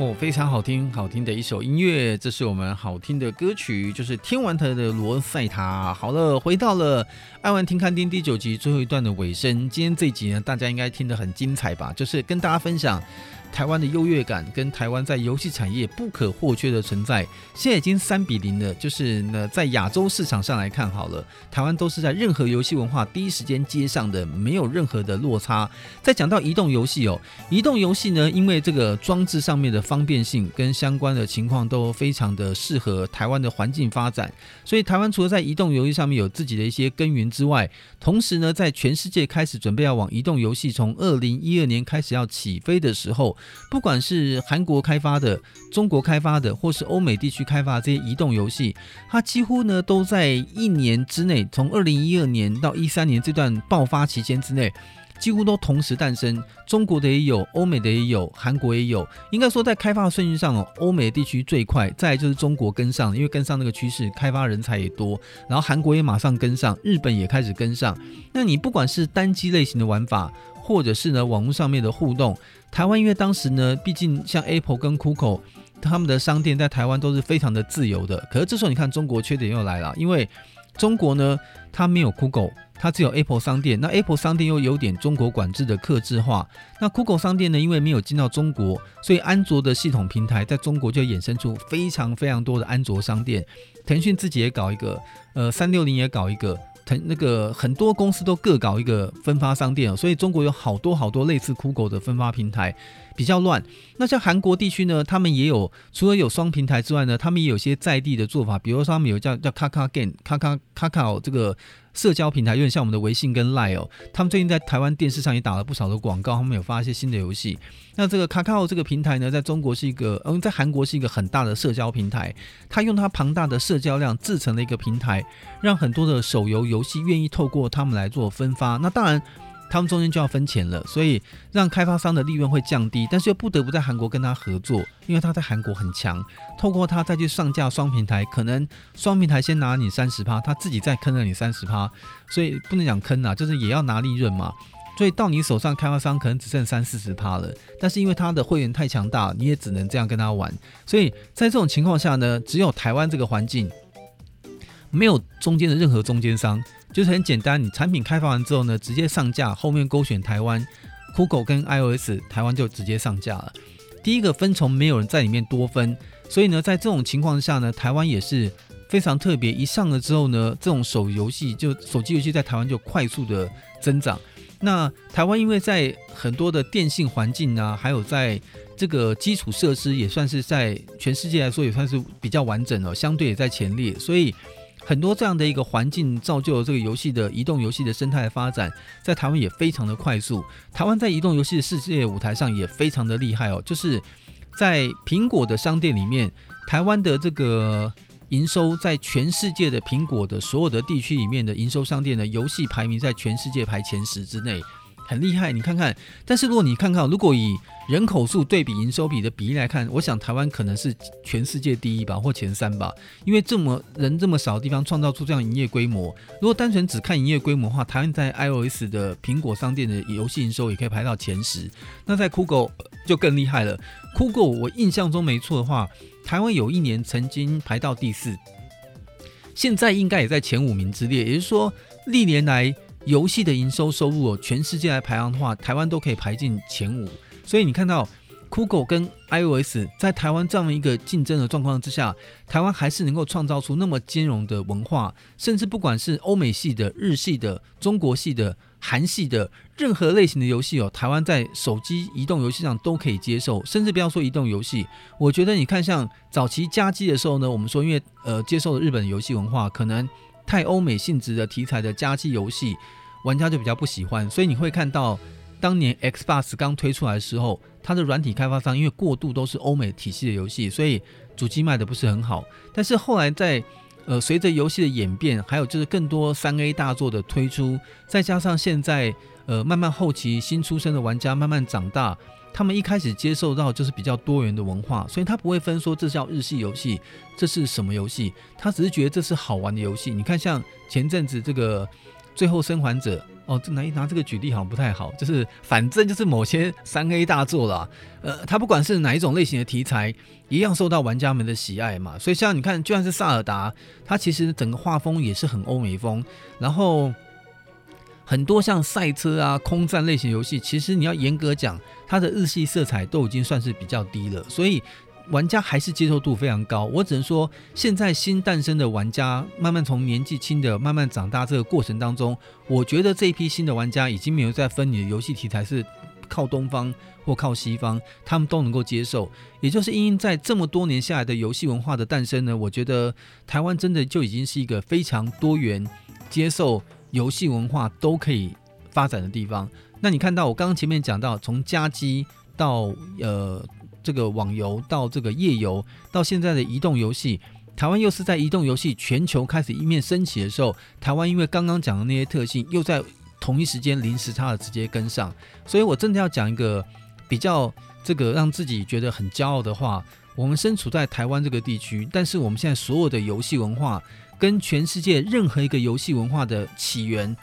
哦非常好听，好听的一首音乐，这是我们好听的歌曲，就是听完它的罗塞塔。好了，回到了爱玩听看听第九集最后一段的尾声。今天这一集呢，大家应该听得很精彩吧？就是跟大家分享。台湾的优越感跟台湾在游戏产业不可或缺的存在，现在已经三比零了。就是呢，在亚洲市场上来看好了，台湾都是在任何游戏文化第一时间接上的，没有任何的落差。再讲到移动游戏哦，移动游戏呢，因为这个装置上面的方便性跟相关的情况都非常的适合台湾的环境发展，所以台湾除了在移动游戏上面有自己的一些耕耘之外，同时呢，在全世界开始准备要往移动游戏从二零一二年开始要起飞的时候。不管是韩国开发的、中国开发的，或是欧美地区开发的这些移动游戏，它几乎呢都在一年之内，从二零一二年到一三年这段爆发期间之内，几乎都同时诞生。中国的也有，欧美的也有，韩国也有。应该说在开发的顺序上哦，欧美地区最快，再就是中国跟上，因为跟上那个趋势，开发人才也多。然后韩国也马上跟上，日本也开始跟上。那你不管是单机类型的玩法，或者是呢网络上面的互动。台湾因为当时呢，毕竟像 Apple 跟 Google 他们的商店在台湾都是非常的自由的。可是这时候你看中国缺点又来了，因为中国呢它没有 Google，它只有 Apple 商店。那 Apple 商店又有点中国管制的克制化。那 Google 商店呢，因为没有进到中国，所以安卓的系统平台在中国就衍生出非常非常多的安卓商店。腾讯自己也搞一个，呃，三六零也搞一个。很那个很多公司都各搞一个分发商店，所以中国有好多好多类似酷狗的分发平台，比较乱。那像韩国地区呢，他们也有除了有双平台之外呢，他们也有些在地的做法，比如说他们有叫叫卡卡 game，卡卡卡卡哦这个。社交平台有点像我们的微信跟 Line 哦，他们最近在台湾电视上也打了不少的广告，他们有发一些新的游戏。那这个 Kakao 这个平台呢，在中国是一个，嗯，在韩国是一个很大的社交平台，它用它庞大的社交量制成了一个平台，让很多的手游游戏愿意透过他们来做分发。那当然。他们中间就要分钱了，所以让开发商的利润会降低，但是又不得不在韩国跟他合作，因为他在韩国很强，透过他再去上架双平台，可能双平台先拿你三十趴，他自己再坑了你三十趴，所以不能讲坑啊，就是也要拿利润嘛，所以到你手上开发商可能只剩三四十趴了，但是因为他的会员太强大，你也只能这样跟他玩，所以在这种情况下呢，只有台湾这个环境。没有中间的任何中间商，就是很简单。你产品开发完之后呢，直接上架，后面勾选台湾，Google 跟 iOS，台湾就直接上架了。第一个分从没有人在里面多分，所以呢，在这种情况下呢，台湾也是非常特别。一上了之后呢，这种手游戏就手机游戏在台湾就快速的增长。那台湾因为在很多的电信环境啊，还有在这个基础设施也算是在全世界来说也算是比较完整哦，相对也在前列，所以。很多这样的一个环境造就了这个游戏的移动游戏的生态发展，在台湾也非常的快速。台湾在移动游戏的世界舞台上也非常的厉害哦，就是在苹果的商店里面，台湾的这个营收在全世界的苹果的所有的地区里面的营收商店的游戏排名在全世界排前十之内。很厉害，你看看。但是如果你看看，如果以人口数对比营收比的比例来看，我想台湾可能是全世界第一吧，或前三吧。因为这么人这么少的地方，创造出这样营业规模。如果单纯只看营业规模的话，台湾在 iOS 的苹果商店的游戏营收也可以排到前十。那在酷狗就更厉害了。酷狗我印象中没错的话，台湾有一年曾经排到第四，现在应该也在前五名之列。也就是说，历年来。游戏的营收收入哦，全世界来排行的话，台湾都可以排进前五。所以你看到酷狗跟 iOS 在台湾这样的一个竞争的状况之下，台湾还是能够创造出那么兼容的文化，甚至不管是欧美系的、日系的、中国系的、韩系的任何类型的游戏哦，台湾在手机移动游戏上都可以接受。甚至不要说移动游戏，我觉得你看像早期加机的时候呢，我们说因为呃接受了日本游戏文化，可能。太欧美性质的题材的家机游戏，玩家就比较不喜欢，所以你会看到当年 Xbox 刚推出来的时候，它的软体开发商因为过度都是欧美体系的游戏，所以主机卖的不是很好。但是后来在呃随着游戏的演变，还有就是更多三 A 大作的推出，再加上现在呃慢慢后期新出生的玩家慢慢长大。他们一开始接受到就是比较多元的文化，所以他不会分说这叫日系游戏，这是什么游戏，他只是觉得这是好玩的游戏。你看，像前阵子这个《最后生还者》哦，这拿拿这个举例好像不太好，就是反正就是某些三 A 大作啦，呃，它不管是哪一种类型的题材，一样受到玩家们的喜爱嘛。所以像你看，就算是萨尔达，它其实整个画风也是很欧美风，然后很多像赛车啊、空战类型游戏，其实你要严格讲，它的日系色彩都已经算是比较低了，所以。玩家还是接受度非常高，我只能说，现在新诞生的玩家慢慢从年纪轻的慢慢长大这个过程当中，我觉得这一批新的玩家已经没有再分你的游戏题材是靠东方或靠西方，他们都能够接受。也就是因为在这么多年下来的游戏文化的诞生呢，我觉得台湾真的就已经是一个非常多元、接受游戏文化都可以发展的地方。那你看到我刚刚前面讲到，从家机到呃。这个网游到这个页游，到现在的移动游戏，台湾又是在移动游戏全球开始一面升起的时候，台湾因为刚刚讲的那些特性，又在同一时间零时差的直接跟上，所以我真的要讲一个比较这个让自己觉得很骄傲的话，我们身处在台湾这个地区，但是我们现在所有的游戏文化跟全世界任何一个游戏文化的起源。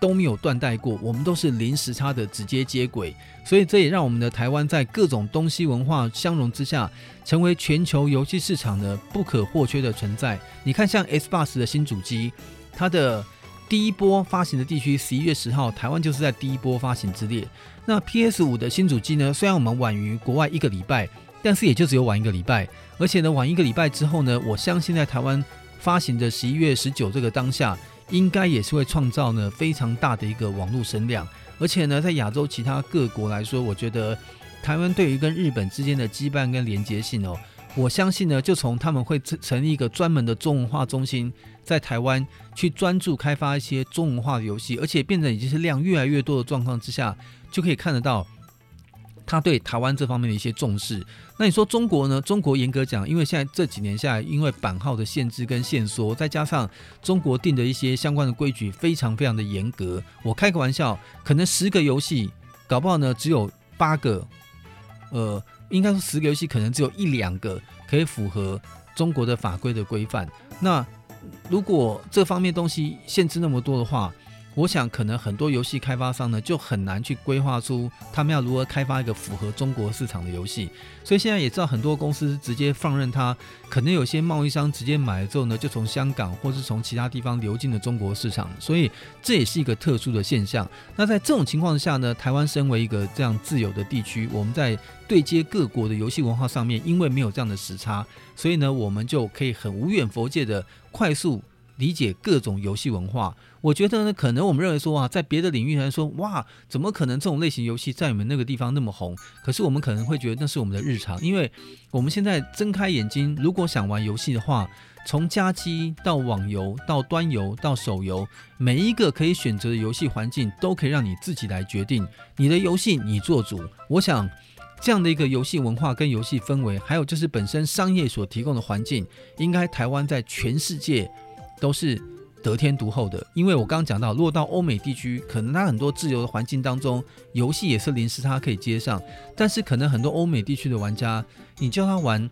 都没有断代过，我们都是零时差的直接接轨，所以这也让我们的台湾在各种东西文化相融之下，成为全球游戏市场的不可或缺的存在。你看，像 Xbox 的新主机，它的第一波发行的地区十一月十号，台湾就是在第一波发行之列。那 PS 五的新主机呢，虽然我们晚于国外一个礼拜，但是也就只有晚一个礼拜，而且呢，晚一个礼拜之后呢，我相信在台湾发行的十一月十九这个当下。应该也是会创造呢非常大的一个网络声量，而且呢，在亚洲其他各国来说，我觉得台湾对于跟日本之间的羁绊跟连接性哦，我相信呢，就从他们会成立一个专门的中文化中心，在台湾去专注开发一些中文化的游戏，而且变得已经是量越来越多的状况之下，就可以看得到。他对台湾这方面的一些重视，那你说中国呢？中国严格讲，因为现在这几年下来，因为版号的限制跟限缩，再加上中国定的一些相关的规矩非常非常的严格。我开个玩笑，可能十个游戏，搞不好呢只有八个，呃，应该说十个游戏可能只有一两个可以符合中国的法规的规范。那如果这方面东西限制那么多的话，我想，可能很多游戏开发商呢，就很难去规划出他们要如何开发一个符合中国市场的游戏。所以现在也知道，很多公司直接放任它，可能有些贸易商直接买了之后呢，就从香港或是从其他地方流进了中国市场。所以这也是一个特殊的现象。那在这种情况下呢，台湾身为一个这样自由的地区，我们在对接各国的游戏文化上面，因为没有这样的时差，所以呢，我们就可以很无远佛界的快速理解各种游戏文化。我觉得呢，可能我们认为说啊，在别的领域来说，哇，怎么可能这种类型游戏在你们那个地方那么红？可是我们可能会觉得那是我们的日常，因为我们现在睁开眼睛，如果想玩游戏的话，从家机到网游到端游到手游，每一个可以选择的游戏环境都可以让你自己来决定你的游戏，你做主。我想这样的一个游戏文化跟游戏氛围，还有就是本身商业所提供的环境，应该台湾在全世界都是。得天独厚的，因为我刚刚讲到，落到欧美地区，可能他很多自由的环境当中，游戏也是临时他可以接上，但是可能很多欧美地区的玩家，你叫他玩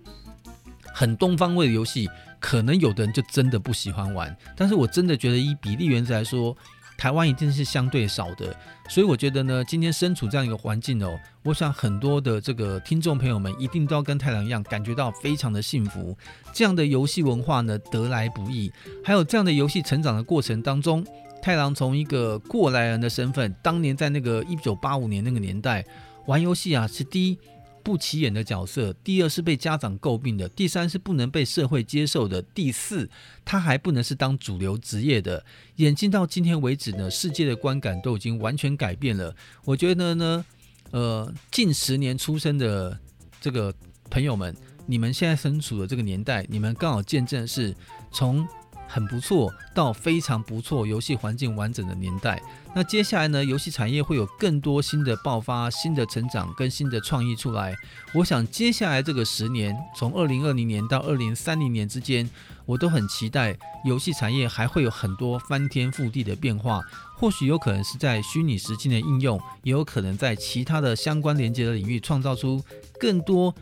很东方味的游戏，可能有的人就真的不喜欢玩。但是我真的觉得，以比例原则来说，台湾一定是相对少的，所以我觉得呢，今天身处这样一个环境哦，我想很多的这个听众朋友们一定都要跟太郎一样，感觉到非常的幸福。这样的游戏文化呢，得来不易，还有这样的游戏成长的过程当中，太郎从一个过来人的身份，当年在那个一九八五年那个年代玩游戏啊，是第一。不起眼的角色，第二是被家长诟病的，第三是不能被社会接受的，第四他还不能是当主流职业的。眼睛到今天为止呢，世界的观感都已经完全改变了。我觉得呢，呃，近十年出生的这个朋友们，你们现在身处的这个年代，你们刚好见证是从。很不错到非常不错，游戏环境完整的年代。那接下来呢，游戏产业会有更多新的爆发、新的成长跟新的创意出来。我想接下来这个十年，从二零二零年到二零三零年之间，我都很期待游戏产业还会有很多翻天覆地的变化。或许有可能是在虚拟实境的应用，也有可能在其他的相关连接的领域创造出更多。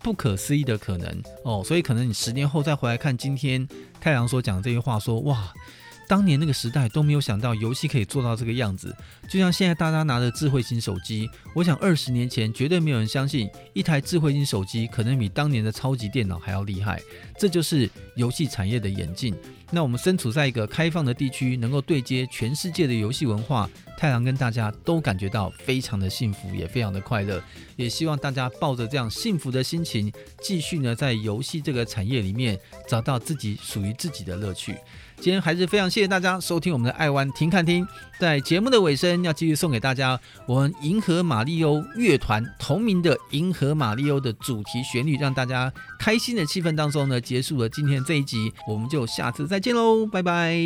不可思议的可能。哦，所以可能你十年后再回来看今天太阳所讲这些话，说哇，当年那个时代都没有想到游戏可以做到这个样子。就像现在大家拿的智慧型手机，我想二十年前绝对没有人相信一台智慧型手机可能比当年的超级电脑还要厉害。这就是游戏产业的演进。那我们身处在一个开放的地区，能够对接全世界的游戏文化，太郎跟大家都感觉到非常的幸福，也非常的快乐。也希望大家抱着这样幸福的心情，继续呢在游戏这个产业里面找到自己属于自己的乐趣。今天还是非常谢谢大家收听我们的爱湾听看听，在节目的尾声要继续送给大家我们银河马里欧乐团同名的银河马里欧的主题旋律，让大家开心的气氛当中呢，结束了今天这一集，我们就下次再见喽，拜拜。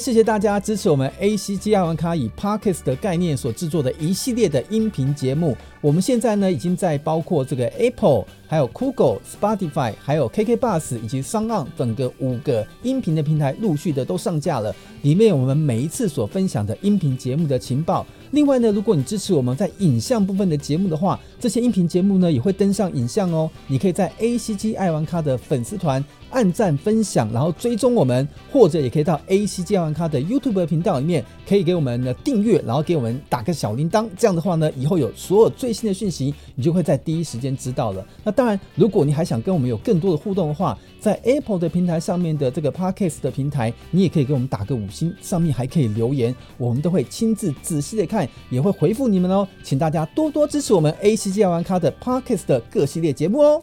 谢谢大家支持我们 ACG 爱玩咖以 Parkes 的概念所制作的一系列的音频节目。我们现在呢已经在包括这个 Apple、还有酷狗、Spotify，还有 KK Bus 以及 s o n 等个五个音频的平台陆续的都上架了。里面我们每一次所分享的音频节目的情报。另外呢，如果你支持我们在影像部分的节目的话，这些音频节目呢也会登上影像哦。你可以在 ACG 爱玩咖的粉丝团按赞分享，然后追踪我们，或者也可以到 ACG 爱玩咖的 YouTube 频道里面，可以给我们的订阅，然后给我们打个小铃铛。这样的话呢，以后有所有最新的讯息，你就会在第一时间知道了。那当然，如果你还想跟我们有更多的互动的话，在 Apple 的平台上面的这个 Podcast 的平台，你也可以给我们打个五星，上面还可以留言，我们都会亲自仔细的看，也会回复你们哦。请大家多多支持我们 ACG 玩咖的 Podcast 的各系列节目哦。